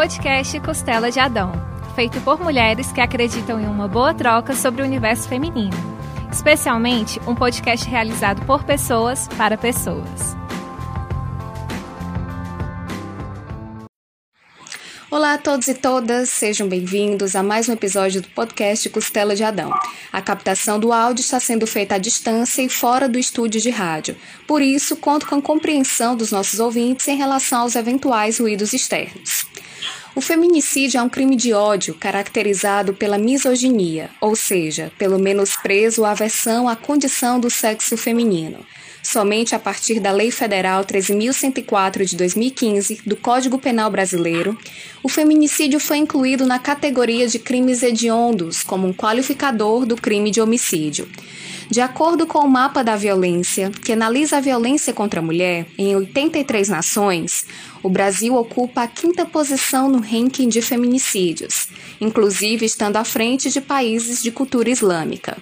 podcast Costela de Adão, feito por mulheres que acreditam em uma boa troca sobre o universo feminino. Especialmente um podcast realizado por pessoas para pessoas. Olá a todos e todas, sejam bem-vindos a mais um episódio do podcast Costela de Adão. A captação do áudio está sendo feita à distância e fora do estúdio de rádio. Por isso, conto com a compreensão dos nossos ouvintes em relação aos eventuais ruídos externos. O feminicídio é um crime de ódio caracterizado pela misoginia, ou seja, pelo menosprezo ou aversão à condição do sexo feminino. Somente a partir da Lei Federal 13.104 de 2015 do Código Penal Brasileiro, o feminicídio foi incluído na categoria de crimes hediondos como um qualificador do crime de homicídio. De acordo com o Mapa da Violência, que analisa a violência contra a mulher em 83 nações, o Brasil ocupa a quinta posição no ranking de feminicídios, inclusive estando à frente de países de cultura islâmica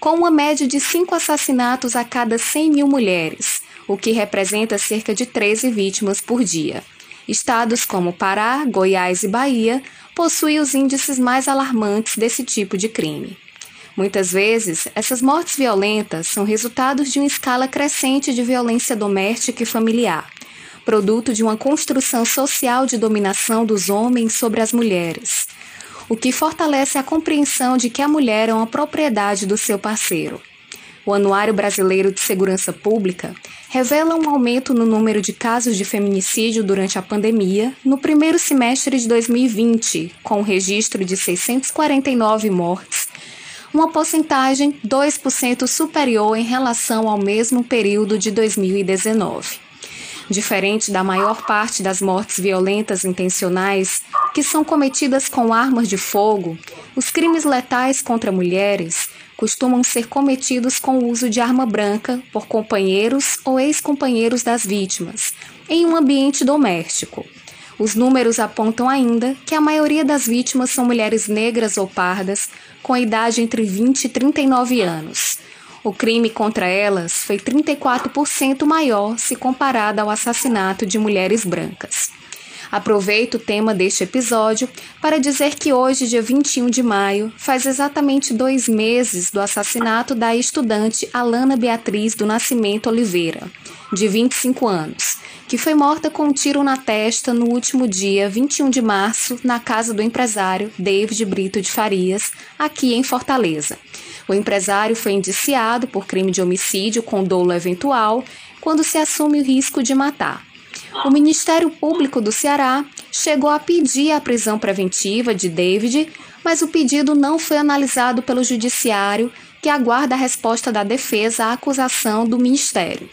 com uma média de 5 assassinatos a cada 100 mil mulheres, o que representa cerca de 13 vítimas por dia. Estados como Pará, Goiás e Bahia possuem os índices mais alarmantes desse tipo de crime. Muitas vezes, essas mortes violentas são resultados de uma escala crescente de violência doméstica e familiar, produto de uma construção social de dominação dos homens sobre as mulheres, o que fortalece a compreensão de que a mulher é uma propriedade do seu parceiro. O Anuário Brasileiro de Segurança Pública revela um aumento no número de casos de feminicídio durante a pandemia no primeiro semestre de 2020, com um registro de 649 mortes, uma porcentagem 2% superior em relação ao mesmo período de 2019. Diferente da maior parte das mortes violentas intencionais, que são cometidas com armas de fogo, os crimes letais contra mulheres costumam ser cometidos com o uso de arma branca por companheiros ou ex-companheiros das vítimas, em um ambiente doméstico. Os números apontam ainda que a maioria das vítimas são mulheres negras ou pardas, com idade entre 20 e 39 anos o crime contra elas foi 34% maior se comparado ao assassinato de mulheres brancas. Aproveito o tema deste episódio para dizer que hoje, dia 21 de maio, faz exatamente dois meses do assassinato da estudante Alana Beatriz do Nascimento Oliveira, de 25 anos, que foi morta com um tiro na testa no último dia 21 de março na casa do empresário David Brito de Farias, aqui em Fortaleza. O empresário foi indiciado por crime de homicídio com dolo eventual quando se assume o risco de matar. O Ministério Público do Ceará chegou a pedir a prisão preventiva de David, mas o pedido não foi analisado pelo Judiciário, que aguarda a resposta da defesa à acusação do Ministério.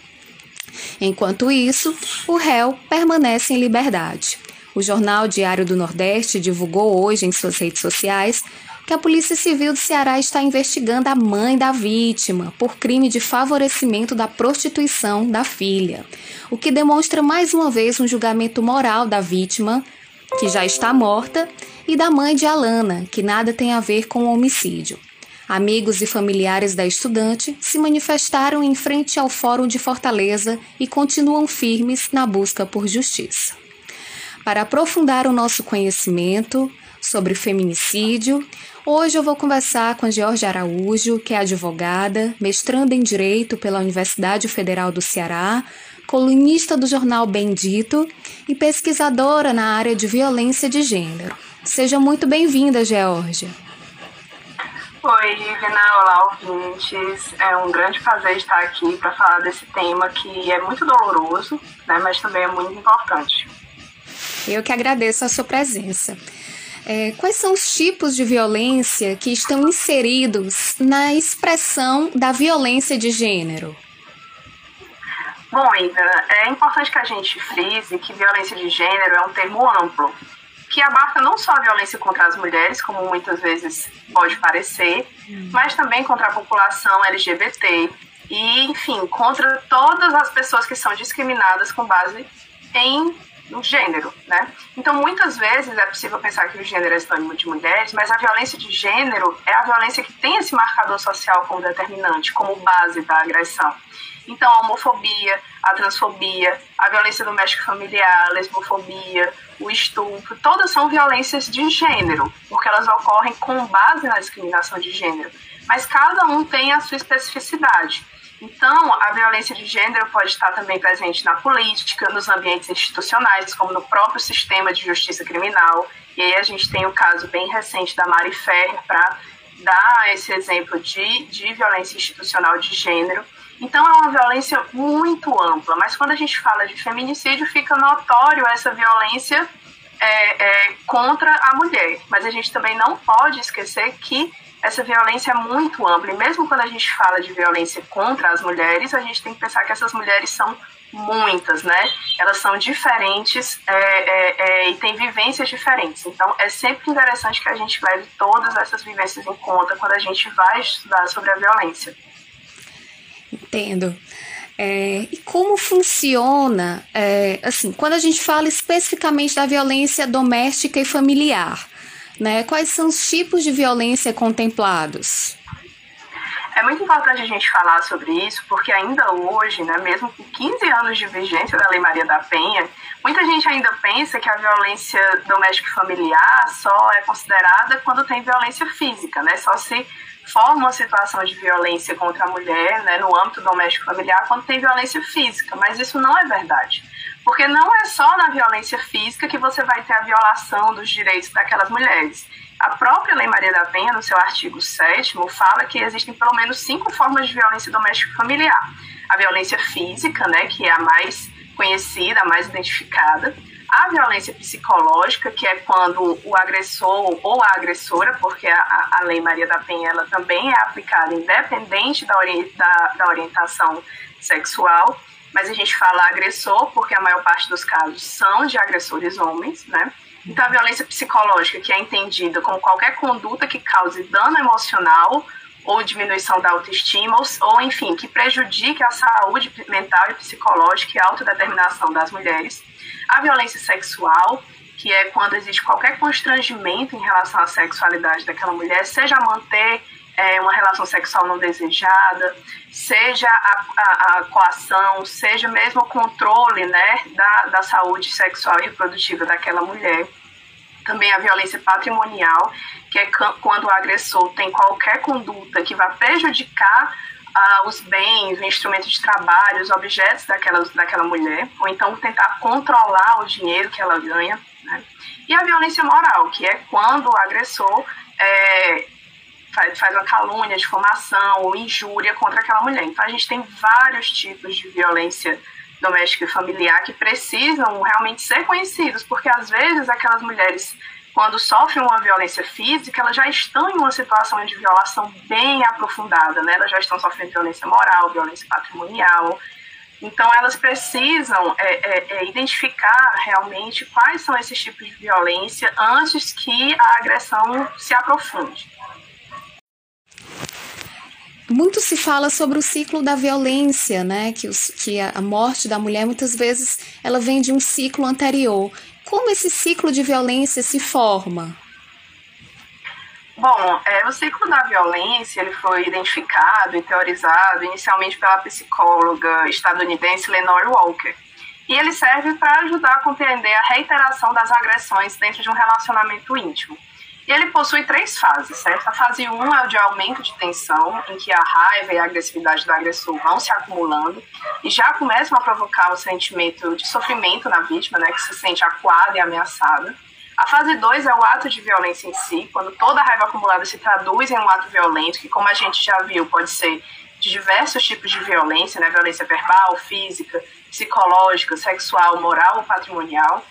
Enquanto isso, o réu permanece em liberdade. O jornal Diário do Nordeste divulgou hoje em suas redes sociais que a Polícia Civil do Ceará está investigando a mãe da vítima por crime de favorecimento da prostituição da filha, o que demonstra mais uma vez um julgamento moral da vítima, que já está morta, e da mãe de Alana, que nada tem a ver com o homicídio. Amigos e familiares da estudante se manifestaram em frente ao Fórum de Fortaleza e continuam firmes na busca por justiça. Para aprofundar o nosso conhecimento sobre feminicídio, Hoje eu vou conversar com a Georgia Araújo, que é advogada, mestranda em Direito pela Universidade Federal do Ceará, colunista do jornal Bendito e pesquisadora na área de violência de gênero. Seja muito bem-vinda, Georgia. Oi, Ivna, olá, ouvintes. É um grande prazer estar aqui para falar desse tema que é muito doloroso, né, mas também é muito importante. Eu que agradeço a sua presença. É, quais são os tipos de violência que estão inseridos na expressão da violência de gênero? Bom, Ida, é importante que a gente frise que violência de gênero é um termo amplo, que abarca não só a violência contra as mulheres, como muitas vezes pode parecer, mas também contra a população LGBT e, enfim, contra todas as pessoas que são discriminadas com base em no gênero, né? Então, muitas vezes é possível pensar que o gênero é sinônimo de mulheres, mas a violência de gênero é a violência que tem esse marcador social como determinante, como base da agressão. Então, a homofobia, a transfobia, a violência doméstica familiar, a lesbofobia, o estupro, todas são violências de gênero, porque elas ocorrem com base na discriminação de gênero. Mas cada um tem a sua especificidade. Então, a violência de gênero pode estar também presente na política, nos ambientes institucionais, como no próprio sistema de justiça criminal. E aí a gente tem o caso bem recente da Mari Ferrer para dar esse exemplo de, de violência institucional de gênero. Então é uma violência muito ampla, mas quando a gente fala de feminicídio, fica notório essa violência é, é, contra a mulher. Mas a gente também não pode esquecer que essa violência é muito ampla. E mesmo quando a gente fala de violência contra as mulheres, a gente tem que pensar que essas mulheres são muitas, né? Elas são diferentes é, é, é, e têm vivências diferentes. Então, é sempre interessante que a gente leve todas essas vivências em conta quando a gente vai estudar sobre a violência. Entendo. É, e como funciona, é, assim, quando a gente fala especificamente da violência doméstica e familiar, né? Quais são os tipos de violência contemplados? É muito importante a gente falar sobre isso, porque ainda hoje, né, mesmo com 15 anos de vigência da Lei Maria da Penha, muita gente ainda pensa que a violência doméstica e familiar só é considerada quando tem violência física, né? Só se forma uma situação de violência contra a mulher, né, no âmbito doméstico familiar, quando tem violência física. Mas isso não é verdade. Porque não é só na violência física que você vai ter a violação dos direitos daquelas mulheres. A própria Lei Maria da Penha, no seu artigo 7, fala que existem pelo menos cinco formas de violência doméstica familiar. A violência física, né, que é a mais conhecida, a mais identificada. A violência psicológica, que é quando o agressor ou a agressora, porque a, a Lei Maria da Penha ela também é aplicada independente da, ori da, da orientação sexual, mas a gente fala agressor porque a maior parte dos casos são de agressores homens, né? Então, a violência psicológica, que é entendida como qualquer conduta que cause dano emocional ou diminuição da autoestima, ou, ou enfim, que prejudique a saúde mental e psicológica e a autodeterminação das mulheres. A violência sexual, que é quando existe qualquer constrangimento em relação à sexualidade daquela mulher, seja manter é, uma relação sexual não desejada, seja a, a, a, coação, seja mesmo o controle né, da, da saúde sexual e reprodutiva daquela mulher. Também a violência patrimonial, que é quando o agressor tem qualquer conduta que vá prejudicar ah, os bens, o instrumento de trabalho, os objetos daquela, daquela mulher, ou então tentar controlar o dinheiro que ela ganha. Né? E a violência moral, que é quando o agressor é, faz, faz uma calúnia, difamação ou injúria contra aquela mulher. Então a gente tem vários tipos de violência doméstica e familiar que precisam realmente ser conhecidos, porque às vezes aquelas mulheres, quando sofrem uma violência física, elas já estão em uma situação de violação bem aprofundada, né? Elas já estão sofrendo violência moral, violência patrimonial. Então, elas precisam é, é, é, identificar realmente quais são esses tipos de violência antes que a agressão se aprofunde. Muito se fala sobre o ciclo da violência, né? Que, os, que a morte da mulher muitas vezes ela vem de um ciclo anterior. Como esse ciclo de violência se forma? Bom, é, o ciclo da violência ele foi identificado e teorizado inicialmente pela psicóloga estadunidense Lenore Walker. E ele serve para ajudar a compreender a reiteração das agressões dentro de um relacionamento íntimo. E ele possui três fases, certo? A fase 1 um é o de aumento de tensão, em que a raiva e a agressividade do agressor vão se acumulando e já começam a provocar o sentimento de sofrimento na vítima, né, que se sente acuada e ameaçada. A fase 2 é o ato de violência em si, quando toda a raiva acumulada se traduz em um ato violento, que, como a gente já viu, pode ser de diversos tipos de violência, né? Violência verbal, física, psicológica, sexual, moral ou patrimonial.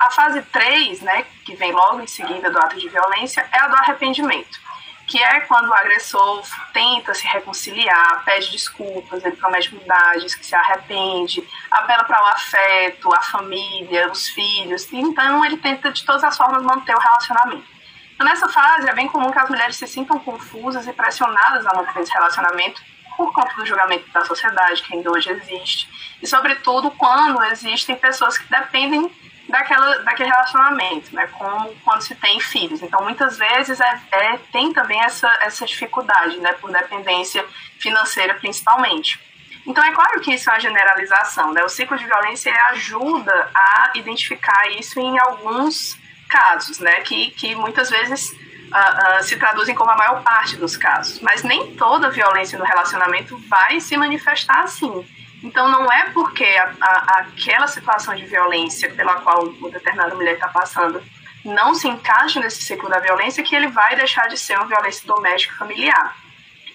A fase 3, né, que vem logo em seguida do ato de violência, é a do arrependimento, que é quando o agressor tenta se reconciliar, pede desculpas, ele promete mudar, diz que se arrepende, apela para o afeto, a família, os filhos, então ele tenta de todas as formas manter o relacionamento. Então, nessa fase, é bem comum que as mulheres se sintam confusas e pressionadas a manter esse relacionamento por conta do julgamento da sociedade que ainda hoje existe, e sobretudo quando existem pessoas que dependem daquela, daquele relacionamento, né? Como quando se tem filhos. Então, muitas vezes é, é, tem também essa, essa dificuldade, né? Por dependência financeira, principalmente. Então, é claro que isso é uma generalização, né? O ciclo de violência ajuda a identificar isso em alguns casos, né? Que, que muitas vezes uh, uh, se traduzem como a maior parte dos casos. Mas nem toda violência no relacionamento vai se manifestar assim. Então, não é porque a, a, aquela situação de violência pela qual uma determinada mulher está passando não se encaixa nesse ciclo da violência que ele vai deixar de ser uma violência doméstica familiar.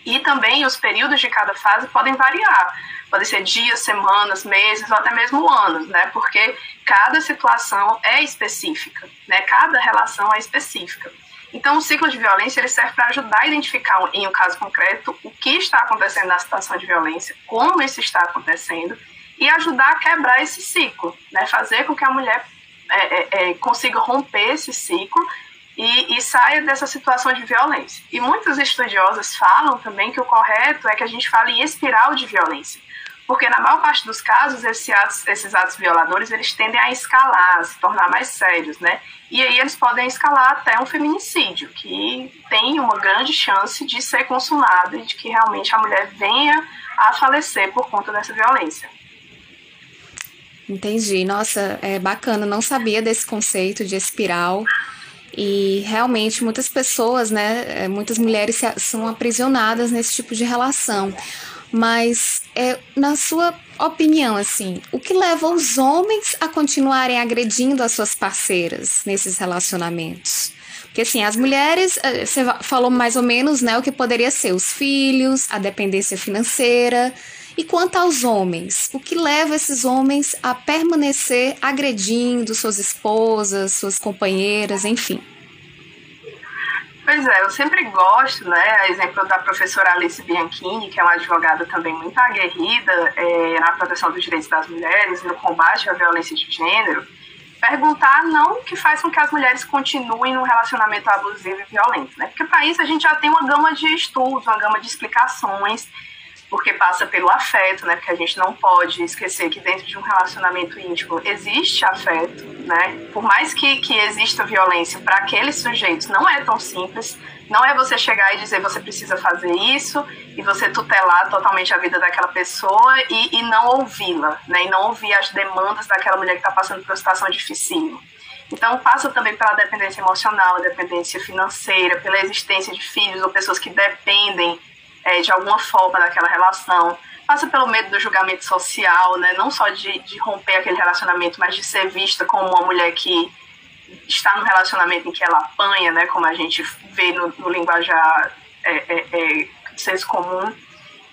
E também os períodos de cada fase podem variar. Podem ser dias, semanas, meses ou até mesmo anos, né? Porque cada situação é específica, né? Cada relação é específica. Então, o ciclo de violência ele serve para ajudar a identificar, em um caso concreto, o que está acontecendo na situação de violência, como isso está acontecendo, e ajudar a quebrar esse ciclo, né? fazer com que a mulher é, é, é, consiga romper esse ciclo e, e, saia dessa situação de violência. E muitos estudiosos falam também que o correto é que a gente fale em espiral de violência, porque na maior parte dos casos esses atos, esses atos violadores eles tendem a escalar, a se tornar mais sérios, né? E aí eles podem escalar até um feminicídio, que tem uma grande chance de ser consumado e de que realmente a mulher venha a falecer por conta dessa violência. Entendi. Nossa, é bacana. Não sabia desse conceito de espiral. E realmente muitas pessoas, né, é, muitas mulheres são aprisionadas nesse tipo de relação. Mas, é, na sua opinião, assim, o que leva os homens a continuarem agredindo as suas parceiras nesses relacionamentos? Porque, assim, as mulheres, é, você falou mais ou menos, né, o que poderia ser os filhos, a dependência financeira. E quanto aos homens, o que leva esses homens a permanecer agredindo suas esposas, suas companheiras, enfim? Pois é, eu sempre gosto, né, a exemplo da professora Alice Bianchini, que é uma advogada também muito aguerrida é, na proteção dos direitos das mulheres, no combate à violência de gênero, perguntar não o que faz com que as mulheres continuem num relacionamento abusivo e violento, né? Porque para isso a gente já tem uma gama de estudos, uma gama de explicações porque passa pelo afeto, né? Porque a gente não pode esquecer que dentro de um relacionamento íntimo existe afeto, né? Por mais que, que exista violência para aqueles sujeitos, não é tão simples. Não é você chegar e dizer você precisa fazer isso e você tutelar totalmente a vida daquela pessoa e, e não ouvi-la, né? E não ouvir as demandas daquela mulher que está passando por uma situação difícil. Então, passa também pela dependência emocional, dependência financeira, pela existência de filhos ou pessoas que dependem é, de alguma forma daquela relação. Passa pelo medo do julgamento social, né? não só de, de romper aquele relacionamento, mas de ser vista como uma mulher que está no relacionamento em que ela apanha, né? como a gente vê no, no linguajar é, é, é, senso comum.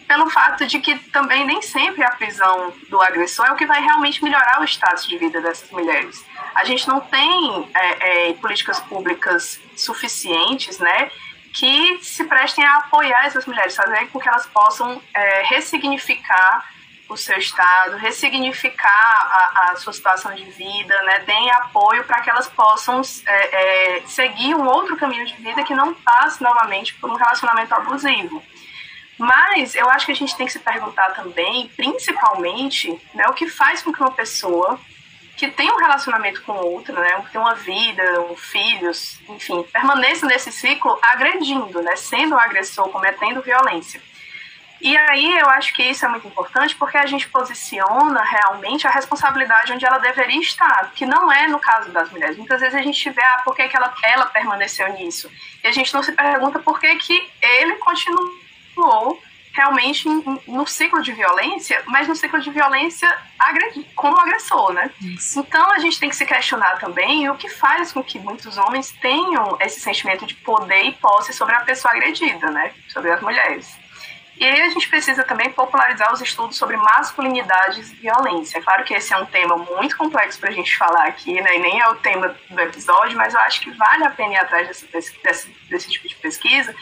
Pelo fato de que também nem sempre a prisão do agressor é o que vai realmente melhorar o status de vida dessas mulheres. A gente não tem é, é, políticas públicas suficientes, né? Que se prestem a apoiar essas mulheres, fazer com que elas possam é, ressignificar o seu estado, ressignificar a, a, sua situação de vida, né? deem apoio para que elas possam é, é, seguir um outro caminho de vida que não passe novamente por um relacionamento abusivo. Mas eu acho que a gente tem que se perguntar também, principalmente, né, o que faz com que uma pessoa que tem um relacionamento com outro, né, tem uma vida, um filhos, enfim, permaneça nesse ciclo agredindo, né, sendo um agressor, cometendo violência. E aí eu acho que isso é muito importante porque a gente posiciona realmente a responsabilidade onde ela deveria estar, que não é no caso das mulheres. Muitas vezes a gente vê ah, por que, que ela, ela permaneceu nisso. E a gente não se pergunta por que, que ele continuou realmente no ciclo de violência, mas no ciclo de violência como agressor, né? Isso. Então a gente tem que se questionar também o que faz com que muitos homens tenham esse sentimento de poder e posse sobre a pessoa agredida, né? Sobre as mulheres. E aí a gente precisa também popularizar os estudos sobre masculinidades e violência. É claro que esse é um tema muito complexo para a gente falar aqui, né? E nem é o tema do episódio, mas eu acho que vale a pena ir atrás desse, desse, desse tipo de pesquisa,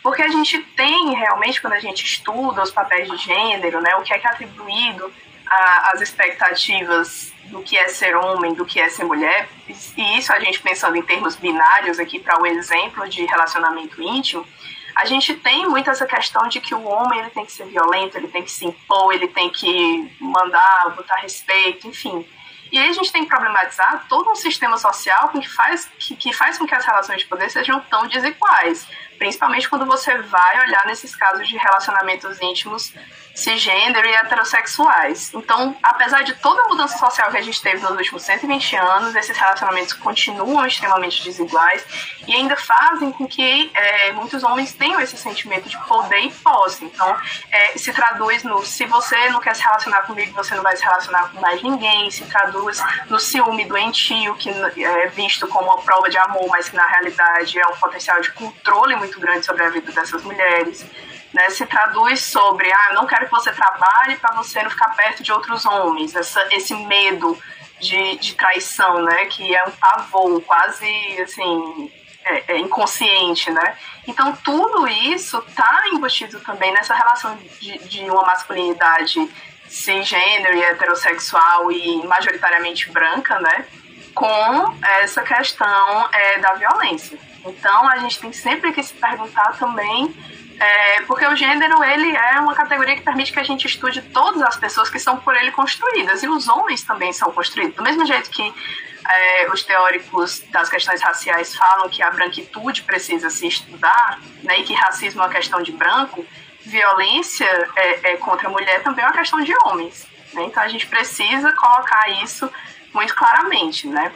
porque a gente tem realmente, quando a gente estuda os papéis de gênero, né, o que é que é atribuído às expectativas do que é ser homem, do que é ser mulher, e isso a gente pensando em termos binários aqui para o exemplo de relacionamento íntimo, a gente tem muito essa questão de que o homem ele tem que ser violento, ele tem que se impor, ele tem que mandar, botar respeito, enfim. E aí a gente tem que problematizar todo um sistema social que faz, que, que faz com que as relações de poder sejam tão desiguais. Principalmente quando você vai olhar nesses casos de relacionamentos íntimos cisgênero e heterossexuais. Então, apesar de toda a mudança social que a gente teve nos últimos 120 anos, esses relacionamentos continuam extremamente desiguais e ainda fazem com que é, muitos homens tenham esse sentimento de poder e posse. Então, é, se traduz no se você não quer se relacionar comigo, você não vai se relacionar com mais ninguém, se traduz no ciúme doentio, que é visto como uma prova de amor, mas que na realidade é um potencial de controle muito grande sobre a vida dessas mulheres né, se traduz sobre, ah, eu não quero que você trabalhe para você não ficar perto de outros homens, essa, esse medo de, de traição, né, que é um pavor quase, assim, é, é inconsciente, né? Então, tudo isso está embutido também nessa relação de, de uma masculinidade cisgênero e heterossexual e majoritariamente branca, né? Com essa questão é, da violência. Então, a gente tem sempre que se perguntar também é, porque o gênero ele é uma categoria que permite que a gente estude todas as pessoas que são por ele construídas. E os homens também são construídos. Do mesmo jeito que é, os teóricos das questões raciais falam que a branquitude precisa se estudar né, e que racismo é uma questão de branco violência é, é contra a mulher também é uma questão de homens né? então a gente precisa colocar isso muito claramente né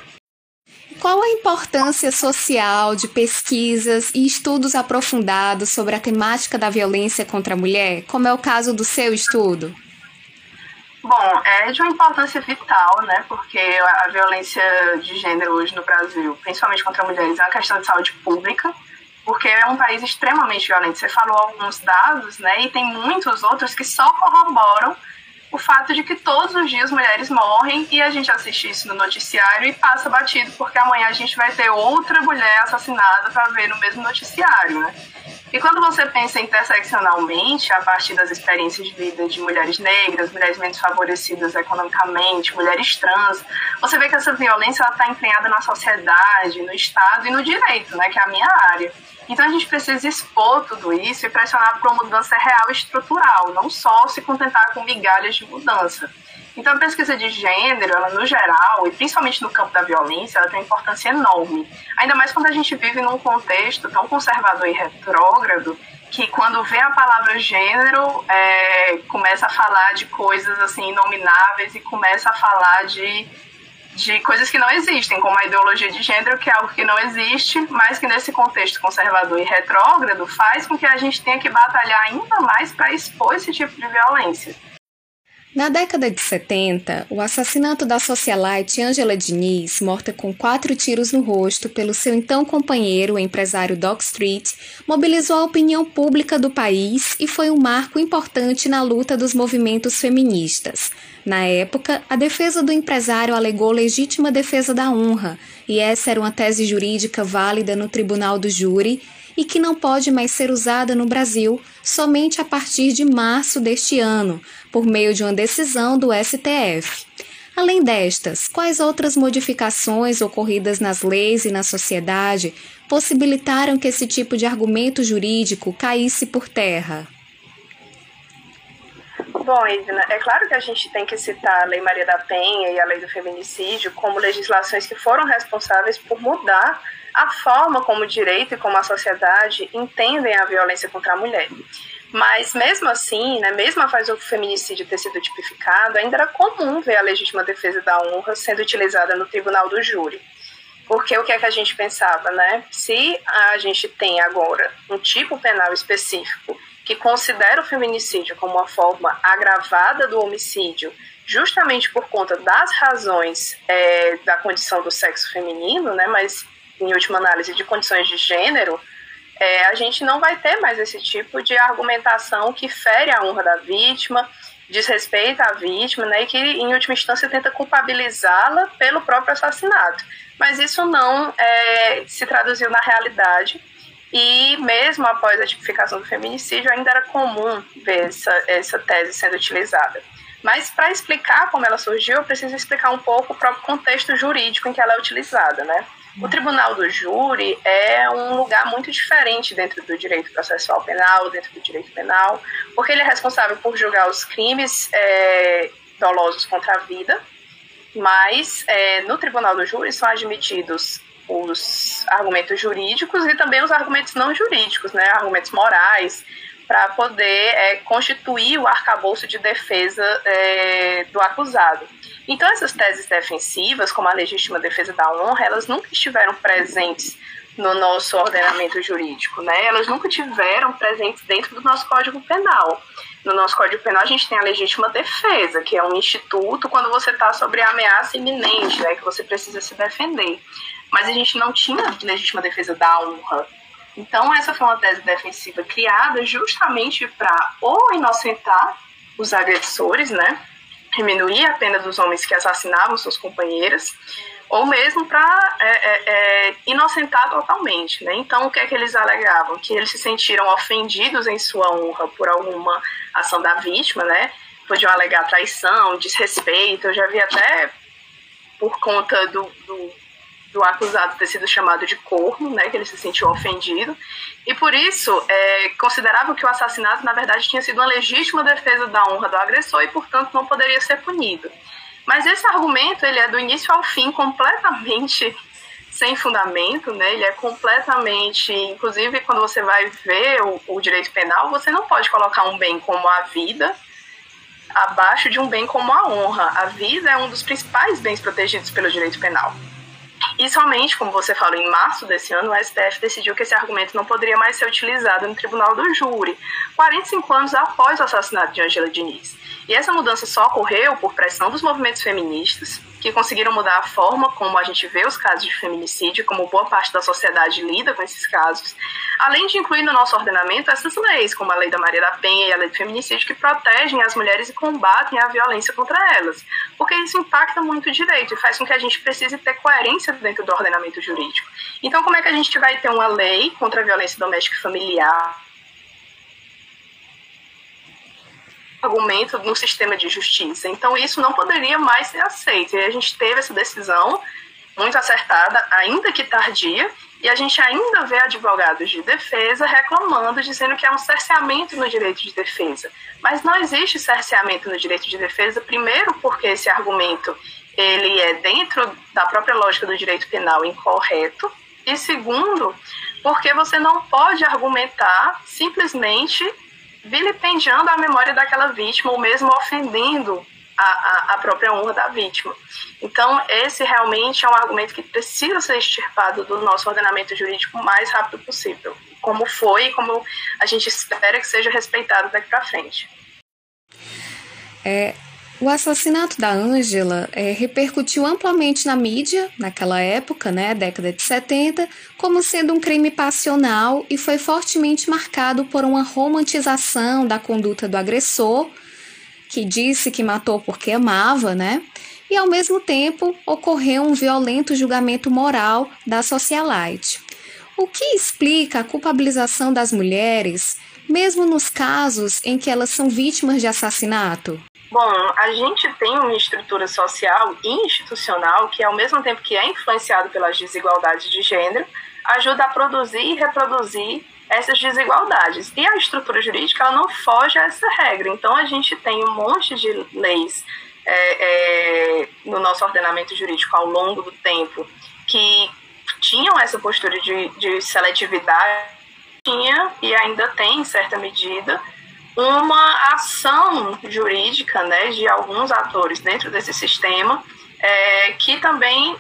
qual a importância social de pesquisas e estudos aprofundados sobre a temática da violência contra a mulher, como é o caso do seu estudo? Bom, é de uma importância vital, né? Porque a violência de gênero hoje no Brasil, principalmente contra mulheres, é uma questão de saúde pública, porque é um país extremamente violento. Você falou alguns dados, né? E tem muitos outros que só corroboram o fato de que todos os dias mulheres morrem e a gente assiste isso no noticiário e passa batido, porque amanhã a gente vai ter outra mulher assassinada para ver no mesmo noticiário, né? E quando você pensa interseccionalmente, a partir das experiências de vida de mulheres negras, mulheres menos favorecidas economicamente, mulheres trans, você vê que essa violência está empenhada na sociedade, no Estado e no direito, né, que é a minha área. Então a gente precisa expor tudo isso e pressionar por uma mudança real e estrutural, não só se contentar com migalhas de mudança. Então a pesquisa de gênero, ela no geral, e principalmente no campo da violência, ela tem uma importância enorme. Ainda mais quando a gente vive num contexto tão conservador e retrógrado, que quando vê a palavra gênero, é, começa a falar de coisas assim inomináveis e começa a falar de de coisas que não existem, como a ideologia de gênero, que é algo que não existe, mas que nesse contexto conservador e retrógrado faz com que a gente tenha que batalhar ainda mais para expor esse tipo de violência. Na década de 70, o assassinato da socialite Angela Diniz, morta com quatro tiros no rosto pelo seu então companheiro, o empresário Doc Street, mobilizou a opinião pública do país e foi um marco importante na luta dos movimentos feministas. Na época, a defesa do empresário alegou legítima defesa da honra, e essa era uma tese jurídica válida no tribunal do júri e que não pode mais ser usada no Brasil somente a partir de março deste ano, por meio de uma decisão do STF. Além destas, quais outras modificações ocorridas nas leis e na sociedade possibilitaram que esse tipo de argumento jurídico caísse por terra? Bom, Edna, é claro que a gente tem que citar a Lei Maria da Penha e a Lei do Feminicídio como legislações que foram responsáveis por mudar a forma como o direito e como a sociedade entendem a violência contra a mulher. Mas mesmo assim, né, mesmo após o feminicídio ter sido tipificado, ainda era comum ver a legítima defesa da honra sendo utilizada no tribunal do júri. Porque o que é que a gente pensava, né? Se a gente tem agora um tipo penal específico que considera o feminicídio como uma forma agravada do homicídio, justamente por conta das razões é, da condição do sexo feminino, né? Mas em última análise, de condições de gênero, é, a gente não vai ter mais esse tipo de argumentação que fere a honra da vítima, desrespeita a vítima, né, e que, em última instância, tenta culpabilizá-la pelo próprio assassinato. Mas isso não é, se traduziu na realidade, e mesmo após a tipificação do feminicídio, ainda era comum ver essa, essa tese sendo utilizada. Mas para explicar como ela surgiu, eu preciso explicar um pouco o próprio contexto jurídico em que ela é utilizada, né? O tribunal do júri é um lugar muito diferente dentro do direito processual penal, dentro do direito penal, porque ele é responsável por julgar os crimes é, dolosos contra a vida, mas é, no tribunal do júri são admitidos os argumentos jurídicos e também os argumentos não jurídicos, né, argumentos morais, para poder é, constituir o arcabouço de defesa é, do acusado. Então, essas teses defensivas, como a legítima defesa da honra, elas nunca estiveram presentes no nosso ordenamento jurídico, né? Elas nunca tiveram presentes dentro do nosso Código Penal. No nosso Código Penal, a gente tem a legítima defesa, que é um instituto quando você está sobre ameaça iminente, né? Que você precisa se defender. Mas a gente não tinha legítima defesa da honra. Então, essa foi uma tese defensiva criada justamente para ou inocentar os agressores, né? Diminuir a pena dos homens que assassinavam suas companheiras, ou mesmo para é, é, é, inocentar totalmente. Né? Então, o que é que eles alegavam? Que eles se sentiram ofendidos em sua honra por alguma ação da vítima, né? Podiam alegar traição, desrespeito. Eu já vi até por conta do, do do acusado ter sido chamado de corno, né, que ele se sentiu ofendido, e por isso é, considerava que o assassinato, na verdade, tinha sido uma legítima defesa da honra do agressor e, portanto, não poderia ser punido. Mas esse argumento, ele é do início ao fim completamente sem fundamento, né? Ele é completamente, inclusive quando você vai ver o, o direito penal, você não pode colocar um bem como a vida abaixo de um bem como a honra. A vida é um dos principais bens protegidos pelo direito penal. E somente, como você falou, em março desse ano, o STF decidiu que esse argumento não poderia mais ser utilizado no tribunal do júri, 45 anos após o assassinato de Angela Diniz. E essa mudança só ocorreu por pressão dos movimentos feministas, que conseguiram mudar a forma como a gente vê os casos de feminicídio, como boa parte da sociedade lida com esses casos, além de incluir no nosso ordenamento essas leis, como a Lei da Maria da Penha e a Lei do Feminicídio, que protegem as mulheres e combatem a violência contra elas, porque isso impacta muito o direito e faz com que a gente precise ter coerência dentro do ordenamento jurídico. Então, como é que a gente vai ter uma lei contra a violência doméstica e familiar? Argumento no sistema de justiça. Então, isso não poderia mais ser aceito. E a gente teve essa decisão muito acertada, ainda que tardia, e a gente ainda vê advogados de defesa reclamando, dizendo que é um cerceamento no direito de defesa. Mas não existe cerceamento no direito de defesa, primeiro porque esse argumento ele é dentro da própria lógica do direito penal incorreto, e segundo, porque você não pode argumentar simplesmente vilipendiando a memória daquela vítima ou mesmo ofendendo a, a, a, própria honra da vítima. Então, esse realmente é um argumento que precisa ser extirpado do nosso ordenamento jurídico o mais rápido possível, como foi e como a gente espera que seja respeitado daqui para frente. É, o assassinato da Ângela é, repercutiu amplamente na mídia naquela época, né, década de 70, como sendo um crime passional e foi fortemente marcado por uma romantização da conduta do agressor, que disse que matou porque amava, né? E ao mesmo tempo ocorreu um violento julgamento moral da socialite. O que explica a culpabilização das mulheres, mesmo nos casos em que elas são vítimas de assassinato? Bom, a gente tem uma estrutura social e institucional que, ao mesmo tempo que é influenciado pelas desigualdades de gênero, ajuda a produzir e reproduzir essas desigualdades. E a estrutura jurídica ela não foge a essa regra. Então, a gente tem um monte de leis é, é, no nosso ordenamento jurídico ao longo do tempo que tinham essa postura de, de seletividade, tinha e ainda tem, em certa medida, uma ação jurídica né, de alguns atores dentro desse sistema é, que também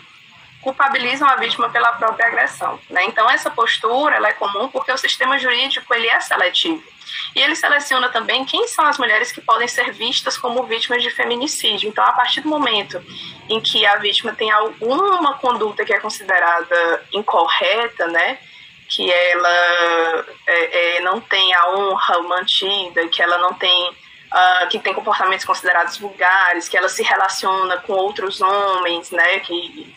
culpabilizam a vítima pela própria agressão. Né? Então, essa postura ela é comum porque o sistema jurídico ele é seletivo. E ele seleciona também quem são as mulheres que podem ser vistas como vítimas de feminicídio. Então, a partir do momento em que a vítima tem alguma conduta que é considerada incorreta, né, que ela é, é, não tem a honra mantida, que ela não tem uh, que tem comportamentos considerados vulgares, que ela se relaciona com outros homens, né, que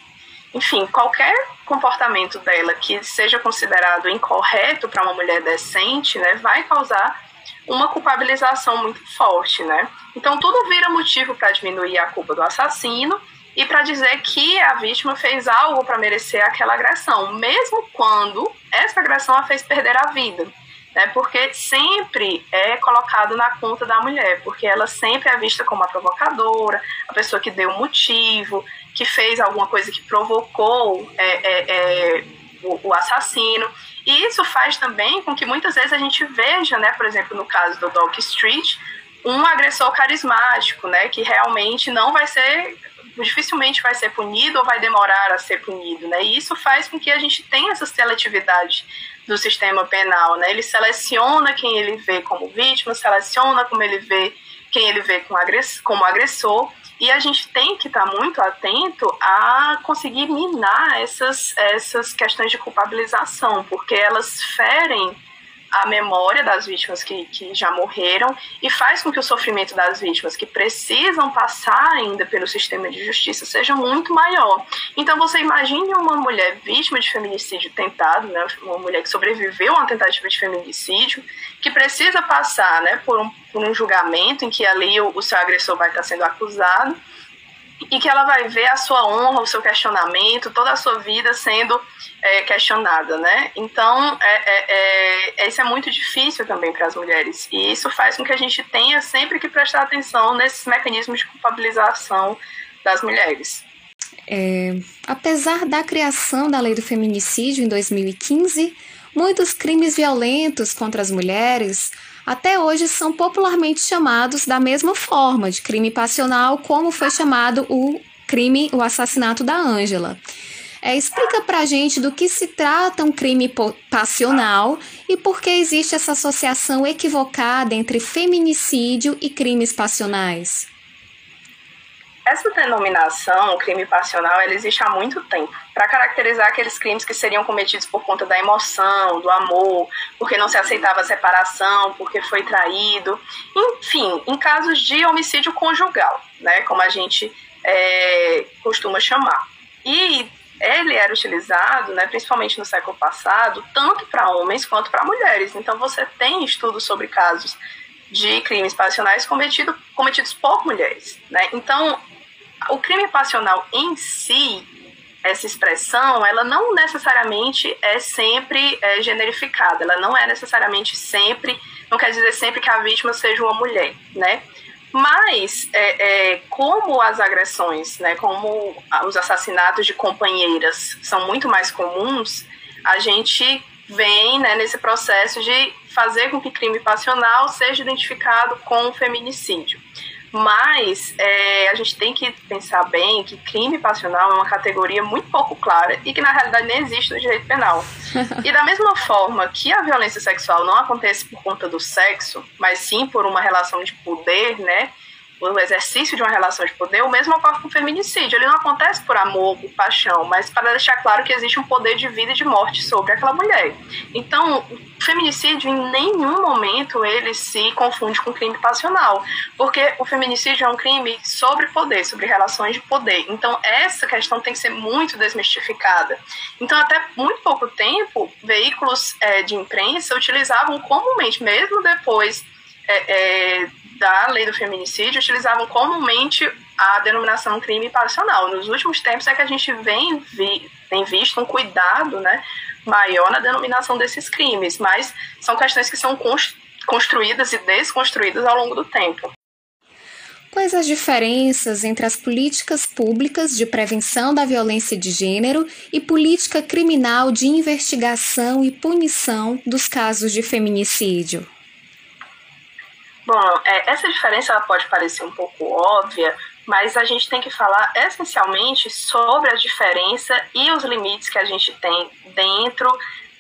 enfim, qualquer comportamento dela que seja considerado incorreto para uma mulher decente, né, vai causar uma culpabilização muito forte, né? Então tudo vira motivo para diminuir a culpa do assassino e para dizer que a vítima fez algo para merecer aquela agressão, mesmo quando essa agressão a fez perder a vida. Né, porque sempre é colocado na conta da mulher, porque ela sempre é vista como a provocadora, a pessoa que deu motivo, que fez alguma coisa que provocou é, é, é, o, o, assassino. E isso faz também com que muitas vezes a gente veja, né, por exemplo, no caso do Dock Street, um agressor carismático, né, que realmente não vai ser dificilmente vai ser punido ou vai demorar a ser punido, né? E isso faz com que a gente tenha essa seletividade do sistema penal, né? Ele seleciona quem ele vê como vítima, seleciona como ele vê quem ele vê como agressor, e a gente tem que estar muito atento a conseguir minar essas, essas questões de culpabilização, porque elas ferem a memória das vítimas que, que já morreram e faz com que o sofrimento das vítimas que precisam passar ainda pelo sistema de justiça seja muito maior. Então você imagine uma mulher vítima de feminicídio tentado, né, uma mulher que sobreviveu a uma tentativa de feminicídio, que precisa passar né, por, um, por um julgamento em que ali o, o seu agressor vai estar sendo acusado e que ela vai ver a sua honra, o seu questionamento, toda a sua vida sendo é, questionada, né? Então, é, é, é, isso é muito difícil também para as mulheres e isso faz com que a gente tenha sempre que prestar atenção nesses mecanismos de culpabilização das mulheres. É, apesar da criação da lei do feminicídio em 2015, muitos crimes violentos contra as mulheres até hoje são popularmente chamados da mesma forma de crime passional como foi chamado o crime, o assassinato da Ângela. É, explica pra gente do que se trata um crime passional e por que existe essa associação equivocada entre feminicídio e crimes passionais. Essa denominação, crime passional, ela existe há muito tempo para caracterizar aqueles crimes que seriam cometidos por conta da emoção, do amor, porque não se aceitava a separação, porque foi traído, enfim, em casos de homicídio conjugal, né, como a gente é, costuma chamar. E ele era utilizado, né, principalmente no século passado, tanto para homens quanto para mulheres. Então você tem estudos sobre casos de crimes passionais cometido, cometidos por mulheres. Né? Então, o crime passional em si, essa expressão, ela não necessariamente é sempre é, generificada, ela não é necessariamente sempre, não quer dizer sempre que a vítima seja uma mulher, né? Mas, é, é, como as agressões, né, como os assassinatos de companheiras são muito mais comuns, a gente vem né, nesse processo de fazer com que crime passional seja identificado com feminicídio. Mas é, a gente tem que pensar bem que crime passional é uma categoria muito pouco clara e que na realidade nem existe no direito penal. e da mesma forma que a violência sexual não acontece por conta do sexo, mas sim por uma relação de poder, né? O exercício de uma relação de poder, o mesmo ocorre com o feminicídio. Ele não acontece por amor, por paixão, mas para deixar claro que existe um poder de vida e de morte sobre aquela mulher. Então, o feminicídio em nenhum momento ele se confunde com crime passional, porque o feminicídio é um crime sobre poder, sobre relações de poder. Então, essa questão tem que ser muito desmistificada. Então, até muito pouco tempo, veículos é, de imprensa utilizavam comumente, mesmo depois é, é, da lei do feminicídio utilizavam comumente a denominação crime passional. Nos últimos tempos é que a gente vem, vi, tem visto um cuidado né, maior na denominação desses crimes, mas são questões que são construídas e desconstruídas ao longo do tempo. Quais as diferenças entre as políticas públicas de prevenção da violência de gênero e política criminal de investigação e punição dos casos de feminicídio? Bom, é, essa diferença ela pode parecer um pouco óbvia, mas a gente tem que falar essencialmente sobre a diferença e os limites que a gente tem dentro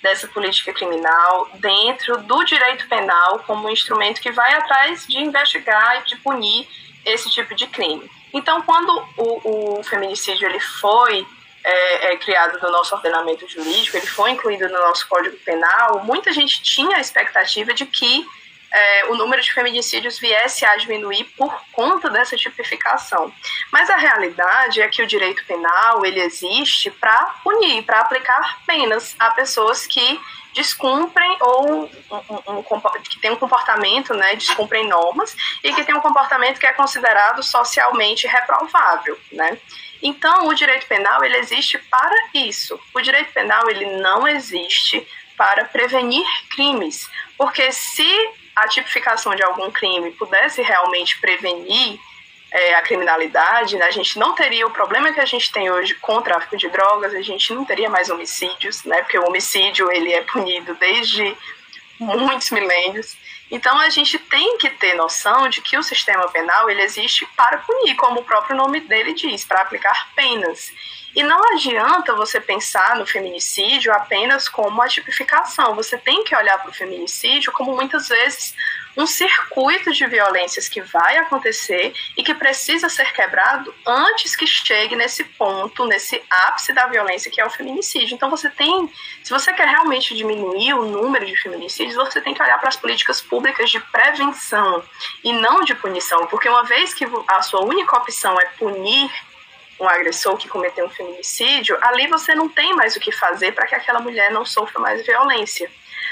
dessa política criminal, dentro do direito penal como um instrumento que vai atrás de investigar e de punir esse tipo de crime. Então, quando o, o feminicídio ele foi é, é, criado no nosso ordenamento jurídico, ele foi incluído no nosso Código Penal, muita gente tinha a expectativa de que é, o número de feminicídios viesse a diminuir por conta dessa tipificação. Mas a realidade é que o direito penal ele existe para punir, para aplicar penas a pessoas que descumprem ou um, um, um, que tem um comportamento, né, descumprem normas e que tem um comportamento que é considerado socialmente reprovável, né? Então, o direito penal ele existe para isso. O direito penal ele não existe para prevenir crimes, porque se a tipificação de algum crime pudesse realmente prevenir é, a criminalidade, né, a gente não teria o problema que a gente tem hoje com o tráfico de drogas, a gente não teria mais homicídios, né, porque o homicídio ele é punido desde muitos milênios. Então a gente tem que ter noção de que o sistema penal ele existe para punir, como o próprio nome dele diz, para aplicar penas. E não adianta você pensar no feminicídio apenas como a tipificação. Você tem que olhar para o feminicídio como muitas vezes um circuito de violências que vai acontecer e que precisa ser quebrado antes que chegue nesse ponto, nesse ápice da violência que é o feminicídio. Então você tem, se você quer realmente diminuir o número de feminicídios, você tem que olhar para as políticas públicas de prevenção e não de punição, porque uma vez que a sua única opção é punir um agressor que cometeu um feminicídio, ali você não tem mais o que fazer para que aquela mulher não sofra mais violência.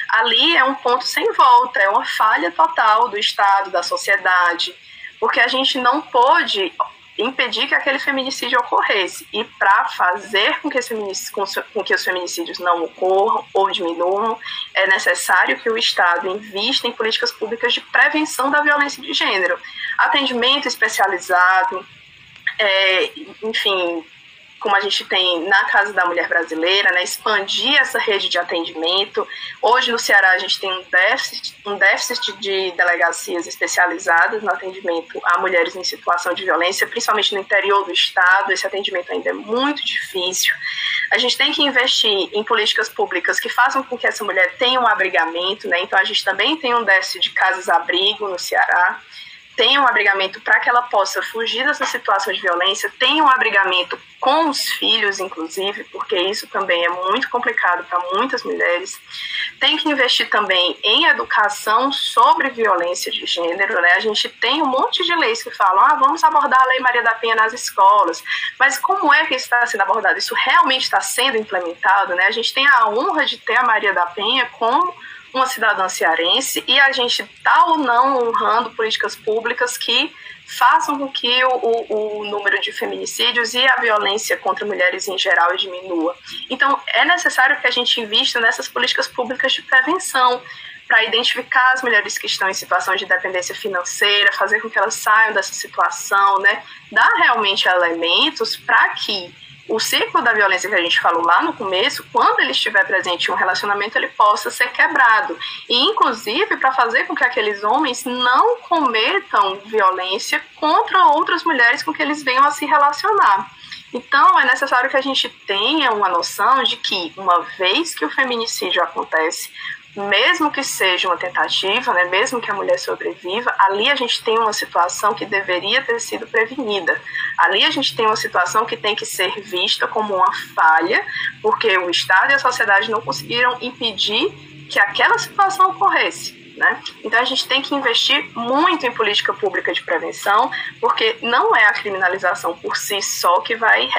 Ali é um ponto sem volta, é uma falha total do Estado, da sociedade, porque a gente não pôde impedir que aquele feminicídio ocorresse. E para fazer com que, com que, os feminicídios não ocorram ou diminuam, é necessário que o Estado invista em políticas públicas de prevenção da violência de gênero. Atendimento especializado, é, enfim, como a gente tem na Casa da Mulher Brasileira, né, expandir essa rede de atendimento. Hoje no Ceará a gente tem um déficit, um déficit de delegacias especializadas no atendimento a mulheres em situação de violência, principalmente no interior do estado. Esse atendimento ainda é muito difícil. A gente tem que investir em políticas públicas que façam com que essa mulher tenha um abrigamento, né? Então a gente também tem um déficit de casas-abrigo no Ceará tenha um abrigamento para que ela possa fugir dessa situação de violência, tenha um abrigamento com os filhos, inclusive, porque isso também é muito complicado para muitas mulheres. Tem que investir também em educação sobre violência de gênero, né? A gente tem um monte de leis que falam, ah, vamos abordar a Lei Maria da Penha nas escolas, mas como é que está sendo abordado? Isso realmente está sendo implementado, né? A gente tem a honra de ter a Maria da Penha como uma cidadã cearense e a gente está ou não honrando políticas públicas que façam com que o, o, o, número de feminicídios e a violência contra mulheres em geral diminua. Então, é necessário que a gente invista nessas políticas públicas de prevenção para identificar as mulheres que estão em situação de dependência financeira, fazer com que elas saiam dessa situação, né? Dar realmente elementos para que o ciclo da violência que a gente falou lá no começo, quando ele estiver presente em um relacionamento, ele possa ser quebrado. E, inclusive, para fazer com que aqueles homens não cometam violência contra outras mulheres com que eles venham a se relacionar. Então, é necessário que a gente tenha uma noção de que, uma vez que o feminicídio acontece, mesmo que seja uma tentativa, né, mesmo que a mulher sobreviva, ali a gente tem uma situação que deveria ter sido prevenida. Ali a gente tem uma situação que tem que ser vista como uma falha, porque o Estado e a sociedade não conseguiram impedir que aquela situação ocorresse. Né? Então a gente tem que investir muito em política pública de prevenção, porque não é a criminalização por si só que vai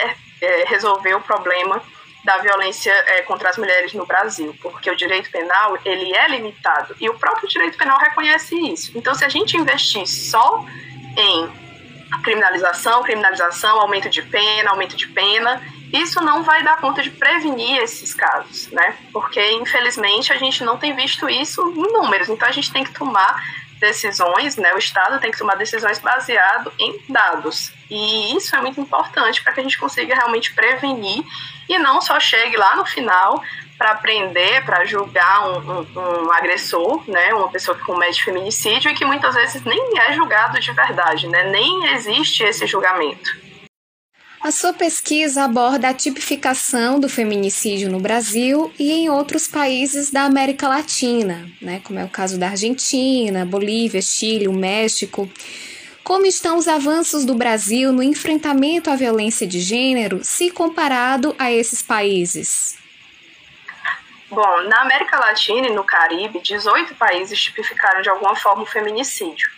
é, resolver o problema da violência é, contra as mulheres no Brasil, porque o direito penal ele é limitado e o próprio direito penal reconhece isso. Então, se a gente investir só em criminalização, criminalização, aumento de pena, aumento de pena, isso não vai dar conta de prevenir esses casos, né? Porque infelizmente a gente não tem visto isso em números. Então a gente tem que tomar decisões, né? O Estado tem que tomar decisões baseado em dados. E isso é muito importante para que a gente consiga realmente prevenir e não só chegue lá no final para prender, para julgar um, um, um, agressor, né, uma pessoa que comete feminicídio e que muitas vezes nem é julgado de verdade, né, nem existe esse julgamento. A sua pesquisa aborda a tipificação do feminicídio no Brasil e em outros países da América Latina, né, como é o caso da Argentina, Bolívia, Chile, o México. Como estão os avanços do Brasil no enfrentamento à violência de gênero se comparado a esses países? Bom, na América Latina e no Caribe, 18 países tipificaram de alguma forma o feminicídio.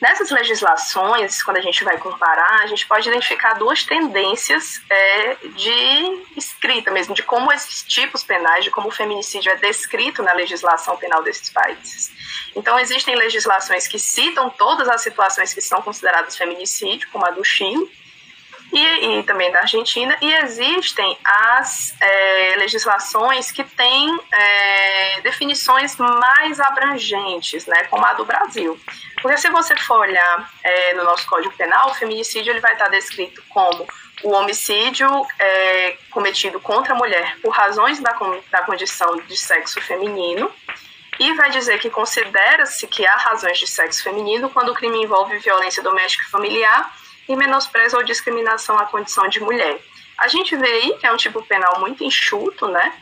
Nessas legislações, quando a gente vai comparar, a gente pode identificar duas tendências é, de escrita mesmo, de como esses tipos penais, de como o feminicídio é descrito na legislação penal desses países. Então, existem legislações que citam todas as situações que são consideradas feminicídio, como a do Chile, e, e também da Argentina, e existem as é, legislações que têm é, definições mais abrangentes, né, como a do Brasil. Porque se você for olhar é, no nosso Código Penal, o feminicídio ele vai estar descrito como o homicídio é, cometido contra a mulher por razões da, da condição de sexo feminino, e vai dizer que considera-se que há razões de sexo feminino quando o crime envolve violência doméstica e familiar e menosprezo ou discriminação à condição de mulher. A gente vê aí que é um tipo penal muito enxuto, né?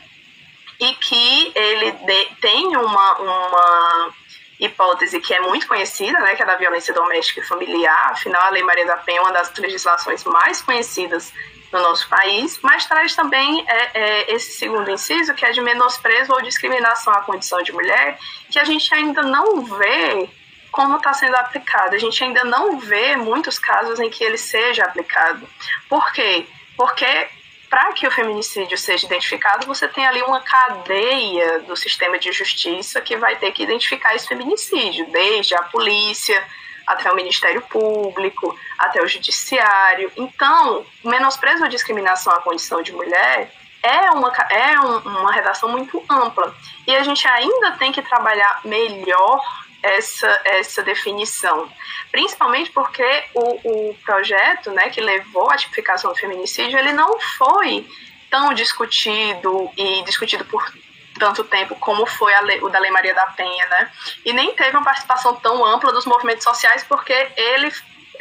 E que ele de, tem uma, uma hipótese que é muito conhecida, né, que é da violência doméstica e familiar. Afinal, a Lei Maria da Penha é uma das legislações mais conhecidas no nosso país, mas traz também é, é, esse segundo inciso, que é de menosprezo ou discriminação à condição de mulher, que a gente ainda não vê como está sendo aplicado. A gente ainda não vê muitos casos em que ele seja aplicado. Por quê? Porque para que o feminicídio seja identificado, você tem ali uma cadeia do sistema de justiça que vai ter que identificar esse feminicídio, desde a polícia até o Ministério Público, até o Judiciário. Então, menosprezo ou discriminação à condição de mulher é uma, é um, uma redação muito ampla. E a gente ainda tem que trabalhar melhor essa, essa definição. Principalmente porque o, o projeto né, que levou à tipificação do feminicídio, ele não foi tão discutido e discutido por tanto tempo como foi lei, o da Lei Maria da Penha, né? E nem teve uma participação tão ampla dos movimentos sociais porque ele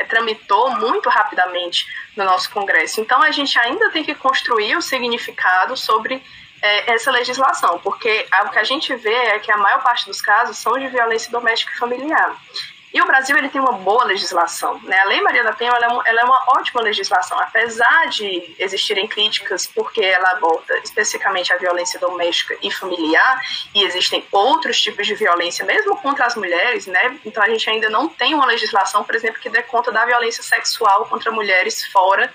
tramitou muito rapidamente no nosso Congresso. Então a gente ainda tem que construir o significado sobre é, essa legislação, porque o que a gente vê é que a maior parte dos casos são de violência doméstica e familiar. E o Brasil ele tem uma boa legislação. Né? A Lei Maria da Penha ela é, uma, ela é, uma, ótima legislação, apesar de existirem críticas porque ela aborda especificamente a violência doméstica e familiar, e existem outros tipos de violência, mesmo contra as mulheres, né? então a gente ainda não tem uma legislação, por exemplo, que dê conta da violência sexual contra mulheres fora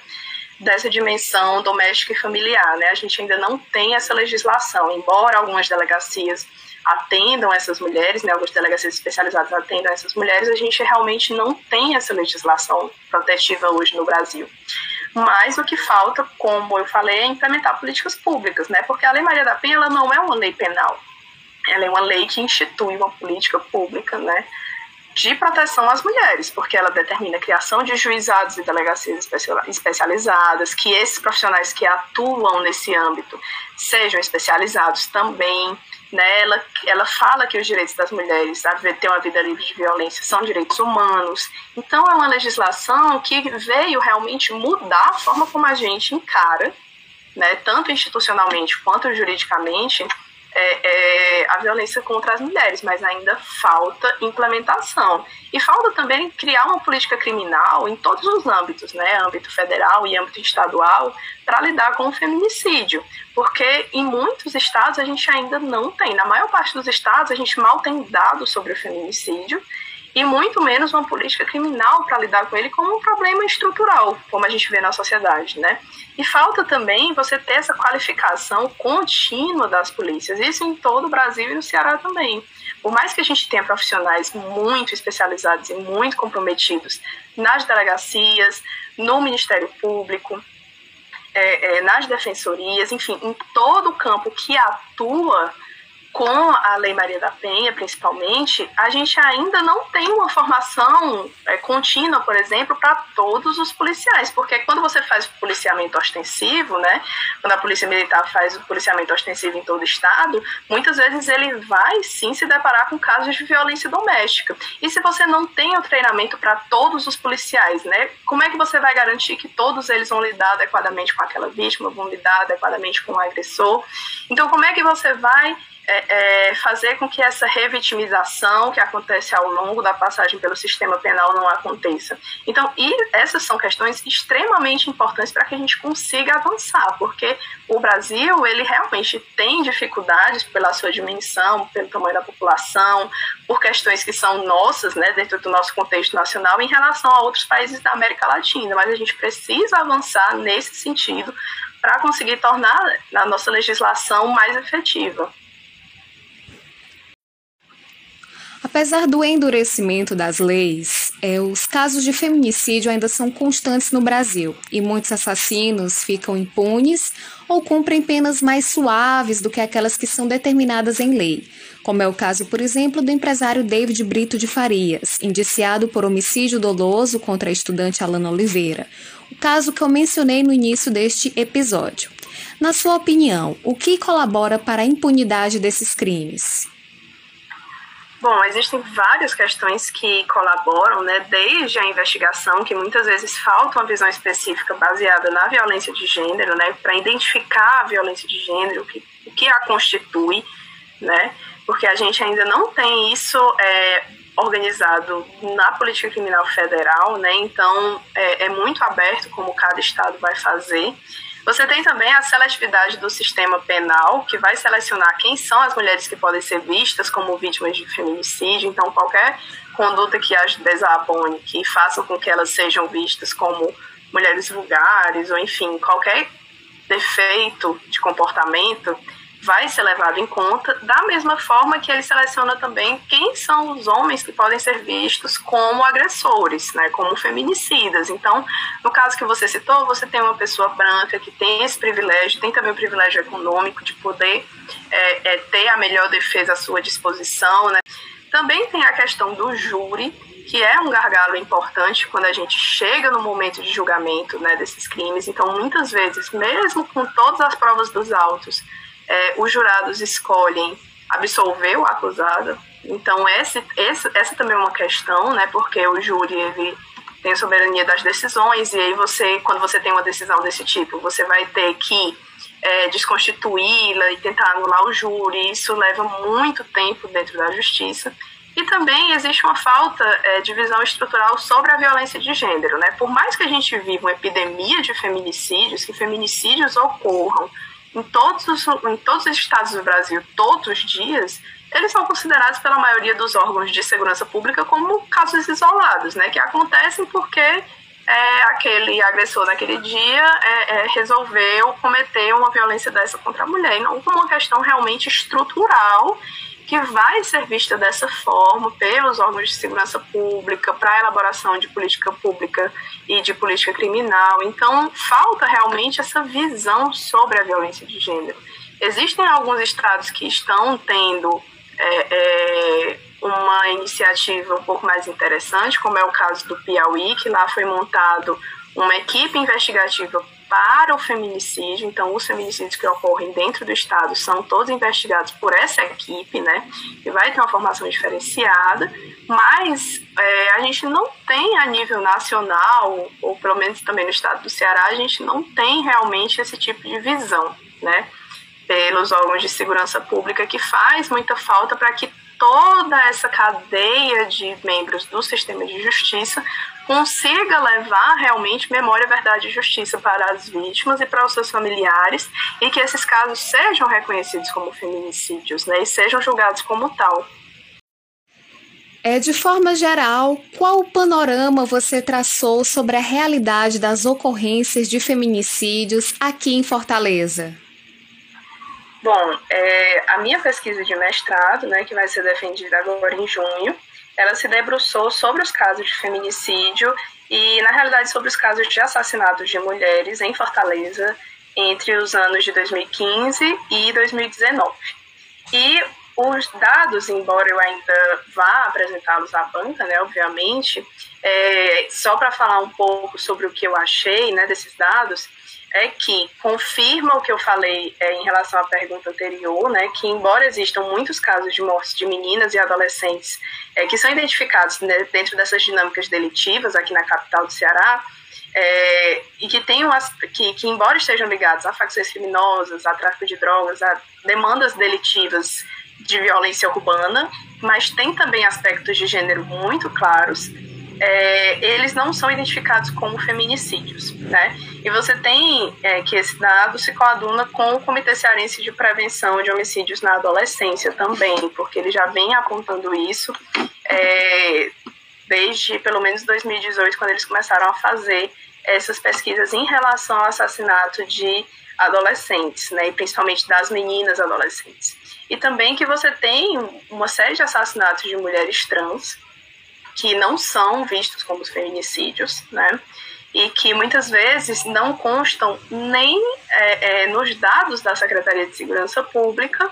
dessa dimensão doméstica e familiar. Né? A gente ainda não tem essa legislação, embora algumas delegacias atendam essas mulheres, né, algumas delegacias especializadas atendam essas mulheres, a gente realmente não tem essa legislação protetiva hoje no Brasil. Mas o que falta, como eu falei, é implementar políticas públicas, né? Porque a Lei Maria da Penha ela não é uma lei penal, ela é uma lei que institui uma política pública, né? De proteção às mulheres, porque ela determina a criação de juizados e delegacias especializadas, que esses profissionais que atuam nesse âmbito sejam especializados também, né? Ela, ela fala que os direitos das mulheres a ter uma vida livre de violência são direitos humanos. Então, é uma legislação que veio realmente mudar a forma como a gente encara, né, tanto institucionalmente quanto juridicamente, é, é, a violência contra as mulheres, mas ainda falta implementação. E falta também criar uma política criminal em todos os âmbitos, né, âmbito federal e âmbito estadual, para lidar com o feminicídio. Porque em muitos estados a gente ainda não tem, na maior parte dos estados a gente mal tem dados sobre o feminicídio e muito menos uma política criminal para lidar com ele como um problema estrutural, como a gente vê na sociedade, né? E falta também você ter essa qualificação contínua das polícias, isso em todo o Brasil e no Ceará também. Por mais que a gente tenha profissionais muito especializados e muito comprometidos nas delegacias, no Ministério Público, é, é, nas defensorias, enfim, em todo o campo que atua com a Lei Maria da Penha, principalmente, a gente ainda não tem uma formação é, contínua, por exemplo, para todos os policiais, porque quando você faz o policiamento ostensivo, né, quando a Polícia Militar faz o policiamento ostensivo em todo o estado, muitas vezes ele vai sim se deparar com casos de violência doméstica. E se você não tem o treinamento para todos os policiais, né, como é que você vai garantir que todos eles vão lidar adequadamente com aquela vítima, vão lidar adequadamente com o agressor? Então, como é que você vai é, é, fazer com que essa revitimização que acontece ao longo da passagem pelo sistema penal não aconteça. Então, essas são questões extremamente importantes para que a gente consiga avançar, porque o Brasil, ele realmente tem dificuldades pela sua dimensão, pelo tamanho da população, por questões que são nossas, né, dentro do nosso contexto nacional, em relação a outros países da América Latina, mas a gente precisa avançar nesse sentido para conseguir tornar a nossa legislação mais efetiva. Apesar do endurecimento das leis, É, os casos de feminicídio ainda são constantes no Brasil e muitos assassinos ficam impunes ou cumprem penas mais suaves do que aquelas que são determinadas em lei, como é o caso, por exemplo, do empresário David Brito de Farias, indiciado por homicídio doloso contra a estudante Alana Oliveira, o caso que eu mencionei no início deste episódio. Na sua opinião, o que colabora para a impunidade desses crimes? Bom, existem várias questões que colaboram, né, desde a investigação, que muitas vezes falta uma visão específica baseada na violência de gênero, né, para identificar a violência de gênero, o que, o que a constitui, né, porque a gente ainda não tem isso é, organizado na política criminal federal, né, então é, é muito aberto como cada estado vai fazer. Você tem também a seletividade do sistema penal, que vai selecionar quem são as mulheres que podem ser vistas como vítimas de feminicídio. Então, qualquer conduta que as desabone, que faça com que elas sejam vistas como mulheres vulgares, ou enfim, qualquer defeito de comportamento, vai ser levado em conta, da mesma forma que ele seleciona também quem são os homens que podem ser vistos como agressores, né, como feminicidas. Então, no caso que você citou, você tem uma pessoa branca que tem esse privilégio, tem também o privilégio econômico de poder é, é, ter a melhor defesa à sua disposição. Né. Também tem a questão do júri, que é um gargalo importante quando a gente chega no momento de julgamento né, desses crimes. Então, muitas vezes, mesmo com todas as provas dos autos, é, os jurados escolhem absolver o acusado. Então, esse, esse, essa também é uma questão, né? Porque o júri ele tem soberania das decisões, e aí você, quando você tem uma decisão desse tipo, você vai ter que é, desconstituí-la e tentar anular o júri. Isso leva muito tempo dentro da justiça. E também existe uma falta é, de visão estrutural sobre a violência de gênero. Né? Por mais que a gente viva uma epidemia de feminicídios, que feminicídios ocorram em todos, os, em todos os estados do Brasil, todos os dias, eles são considerados pela maioria dos órgãos de segurança pública como casos isolados, né, que acontecem porque é, aquele agressor naquele dia é, é, resolveu cometer uma violência dessa contra a mulher, e não como uma questão realmente estrutural que vai ser vista dessa forma pelos órgãos de segurança pública para elaboração de política pública e de política criminal. Então, falta realmente essa visão sobre a violência de gênero. Existem alguns estados que estão tendo é, é, uma iniciativa um pouco mais interessante, como é o caso do Piauí, que lá foi montado uma equipe investigativa para o feminicídio, então os feminicídios que ocorrem dentro do estado são todos investigados por essa equipe, né, que vai ter uma formação diferenciada, mas é, a gente não tem a nível nacional, ou pelo menos também no estado do Ceará, a gente não tem realmente esse tipo de visão, né, pelos órgãos de segurança pública, que faz muita falta para que toda essa cadeia de membros do sistema de justiça consiga levar realmente memória, verdade e justiça para as vítimas e para os seus familiares e que esses casos sejam reconhecidos como feminicídios né, e sejam julgados como tal. É, de forma geral, qual panorama você traçou sobre a realidade das ocorrências de feminicídios aqui em Fortaleza? Bom, é, a minha pesquisa de mestrado, né, que vai ser defendida agora em junho, ela se debruçou sobre os casos de feminicídio e, na realidade, sobre os casos de assassinatos de mulheres em Fortaleza entre os anos de 2015 e 2019. E os dados, embora eu ainda vá apresentá-los à banca, né, obviamente, é, só para falar um pouco sobre o que eu achei né, desses dados, é que confirma o que eu falei é, em relação à pergunta anterior, né, que embora existam muitos casos de mortes de meninas e adolescentes é, que são identificados né, dentro dessas dinâmicas delitivas aqui na capital do Ceará, é, e que tenham que, que embora estejam ligados a facções criminosas, a tráfico de drogas, a demandas delitivas de violência urbana, mas tem também aspectos de gênero muito claros é, eles não são identificados como feminicídios, né? E você tem é, que esse dado se coaduna com o Comitê Cearense de Prevenção de Homicídios na Adolescência também, porque ele já vem apontando isso é, desde pelo menos 2018, quando eles começaram a fazer essas pesquisas em relação ao assassinato de adolescentes, né, e principalmente das meninas adolescentes. E também que você tem uma série de assassinatos de mulheres trans, que não são vistos como feminicídios, né? E que muitas vezes não constam nem é, é, nos dados da Secretaria de Segurança Pública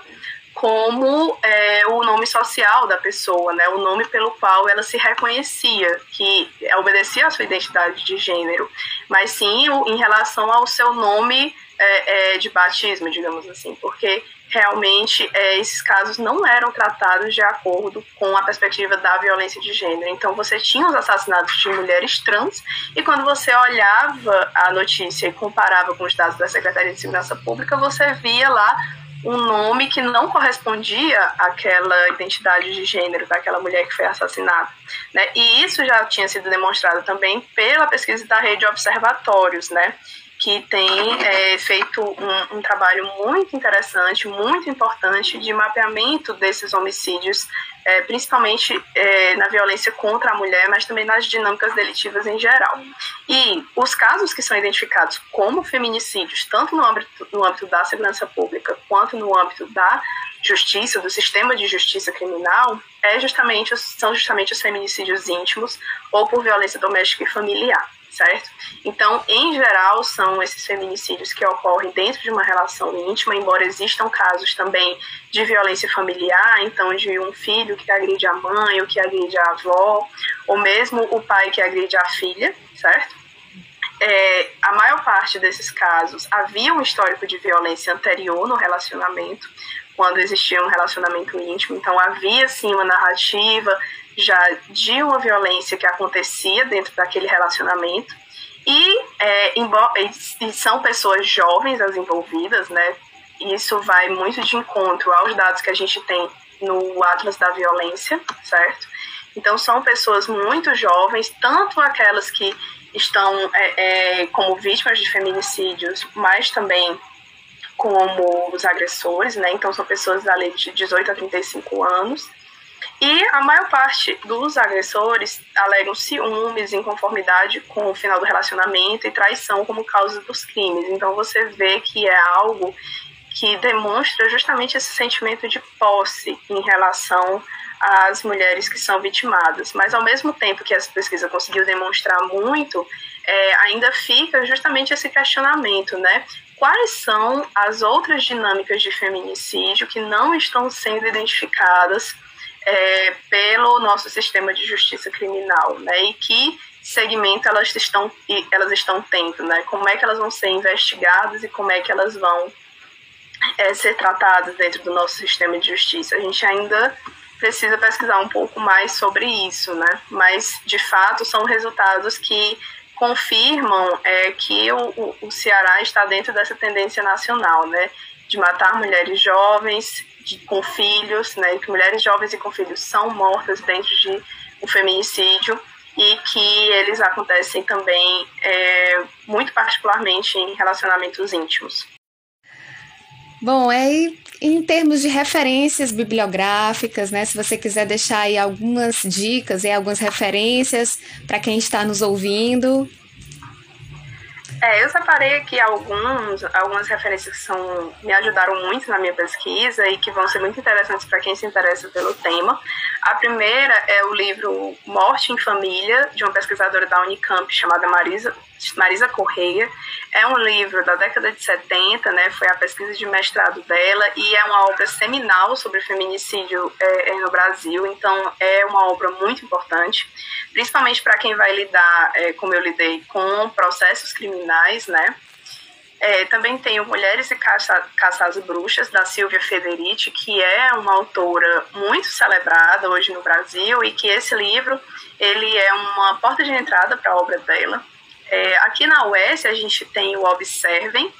como é, o nome social da pessoa, né? O nome pelo qual ela se reconhecia, que obedecia à sua identidade de gênero, mas sim em relação ao seu nome é, é, de batismo, digamos assim, porque realmente é, esses casos não eram tratados de acordo com a perspectiva da violência de gênero. Então você tinha os assassinatos de mulheres trans e quando você olhava a notícia e comparava com os dados da Secretaria de Segurança Pública, você via lá um nome que não correspondia àquela identidade de gênero daquela mulher que foi assassinada. Né? E isso já tinha sido demonstrado também pela pesquisa da rede de observatórios, né? Que tem é, feito um, um, trabalho muito interessante, muito importante de mapeamento desses homicídios, é, principalmente é, na violência contra a mulher, mas também nas dinâmicas delitivas em geral. E os casos que são identificados como feminicídios, tanto no âmbito, no âmbito da segurança pública quanto no âmbito da justiça, do sistema de justiça criminal, é justamente, são justamente os feminicídios íntimos ou por violência doméstica e familiar certo? Então, em geral, são esses feminicídios que ocorrem dentro de uma relação íntima, embora existam casos também de violência familiar, então de um filho que agride a mãe ou que agride a avó, ou mesmo o pai que agride a filha, certo? É, a maior parte desses casos havia um histórico de violência anterior no relacionamento, quando existia um relacionamento íntimo, então havia sim uma narrativa já de uma violência que acontecia dentro daquele relacionamento. E, é, embora, e são pessoas jovens as envolvidas, né? Isso vai muito de encontro aos dados que a gente tem no Atlas da Violência, certo? Então, são pessoas muito jovens, tanto aquelas que estão é, é, como vítimas de feminicídios, mas também como os agressores, né? Então, são pessoas da de 18 a 35 anos. E a maior parte dos agressores alegam ciúmes, inconformidade com o final do relacionamento e traição como causa dos crimes. Então você vê que é algo que demonstra justamente esse sentimento de posse em relação às mulheres que são vitimadas. Mas ao mesmo tempo que essa pesquisa conseguiu demonstrar muito, é, ainda fica justamente esse questionamento, né? Quais são as outras dinâmicas de feminicídio que não estão sendo identificadas é, pelo nosso sistema de justiça criminal, né? E que segmento elas estão elas estão tendo, né? Como é que elas vão ser investigadas e como é que elas vão é, ser tratadas dentro do nosso sistema de justiça? A gente ainda precisa pesquisar um pouco mais sobre isso, né? Mas de fato são resultados que confirmam é, que o, o Ceará está dentro dessa tendência nacional, né? De matar mulheres jovens de, com filhos, né, que mulheres jovens e com filhos são mortas dentro de um feminicídio e que eles acontecem também é, muito particularmente em relacionamentos íntimos. Bom, é em termos de referências bibliográficas, né? Se você quiser deixar aí algumas dicas e algumas referências para quem está nos ouvindo. É, eu separei aqui alguns, algumas referências que são, me ajudaram muito na minha pesquisa e que vão ser muito interessantes para quem se interessa pelo tema. A primeira é o livro Morte em Família, de uma pesquisadora da Unicamp chamada Marisa, Marisa Correia. É um livro da década de 70, né, foi a pesquisa de mestrado dela e é uma obra seminal sobre feminicídio é, é no Brasil, então é uma obra muito importante, principalmente para quem vai lidar, é, como eu lidei, com processos criminais, né, é, também tenho Mulheres e Caça, Bruxas, da Silvia Federici, que é uma autora muito celebrada hoje no Brasil e que esse livro ele é uma porta de entrada para a obra dela. É, aqui na UES a gente tem o Observem,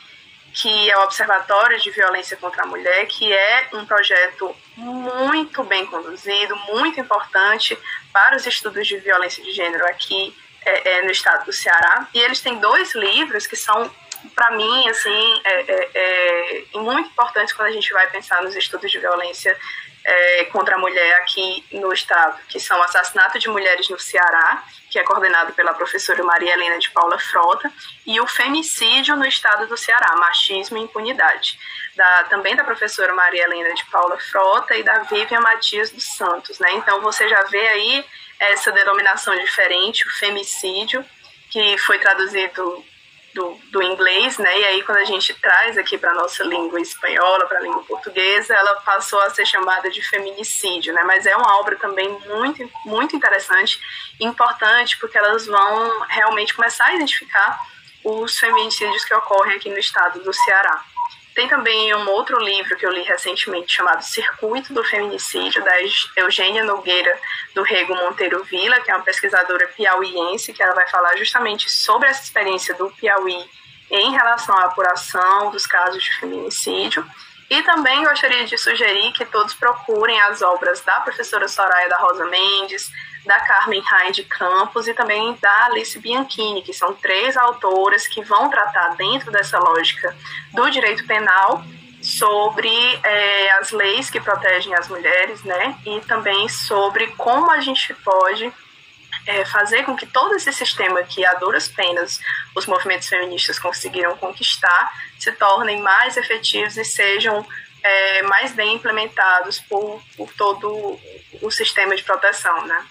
que é o Observatório de Violência contra a Mulher, que é um projeto muito bem conduzido, muito importante para os estudos de violência de gênero aqui é, é, no estado do Ceará. E eles têm dois livros que são para mim, assim, é, é, é, muito importante quando a gente vai pensar nos estudos de violência é, contra a mulher aqui no estado, que são Assassinato de Mulheres no Ceará, que é coordenado pela professora Maria Helena de Paula Frota, e o Femicídio no estado do Ceará, Machismo e Impunidade. da, também da professora Maria Helena de Paula Frota e da Vivian Matias dos Santos. Né? Então você já vê aí essa denominação diferente, o femicídio, que foi traduzido do, do inglês, né? E aí quando a gente traz aqui para nossa língua espanhola, para a língua portuguesa, ela passou a ser chamada de feminicídio, né? Mas é uma obra também muito muito interessante, importante porque elas vão realmente começar a identificar os feminicídios que ocorrem aqui no estado do Ceará. Tem também um outro livro que eu li recentemente chamado Circuito do Feminicídio, da Eugênia Nogueira do Rego Monteiro Vila, que é uma pesquisadora piauiense, que ela vai falar justamente sobre essa experiência do Piauí em relação à apuração dos casos de feminicídio. E também gostaria de sugerir que todos procurem as obras da professora Soraya da Rosa Mendes, da Carmen Rain de Campos e também da Alice Bianchini, que são três autoras que vão tratar dentro dessa lógica do direito penal sobre é, as leis que protegem as mulheres, né? E também sobre como a gente pode é, fazer com que todo esse sistema que a duras penas os movimentos feministas conseguiram conquistar se tornem mais efetivos e sejam é, mais bem implementados por, por todo o sistema de proteção, né?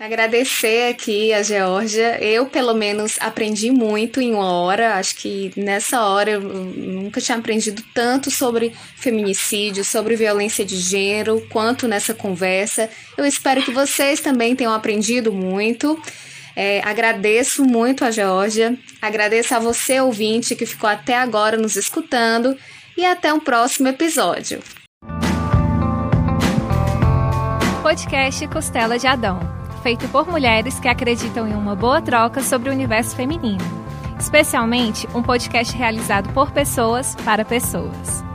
Agradecer aqui a Georgia. Eu, pelo menos, aprendi muito em uma hora. Acho que nessa hora eu nunca tinha aprendido tanto sobre feminicídio, sobre violência de gênero, quanto nessa conversa. Eu espero que vocês também tenham aprendido muito. É, agradeço muito a Georgia. Agradeço a você, ouvinte, que ficou até agora nos escutando. E até um próximo episódio. Podcast Costela de Adão feito por mulheres que acreditam em uma boa troca sobre o universo feminino. Especialmente um podcast realizado por pessoas para pessoas.